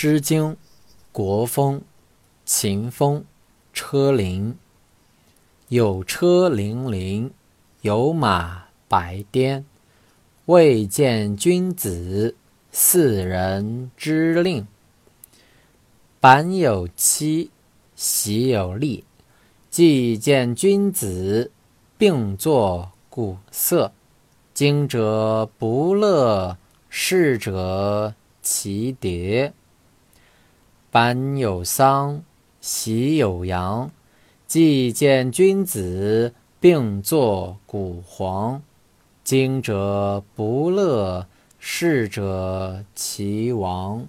诗经·国风·秦风·车铃。有车辚辚，有马白颠。未见君子，四人之令。板有戚，席有吏。既见君子，并作鼓瑟。惊者不乐，逝者其迭。板有丧，喜有阳。既见君子，并作古黄。惊者不乐，逝者其亡。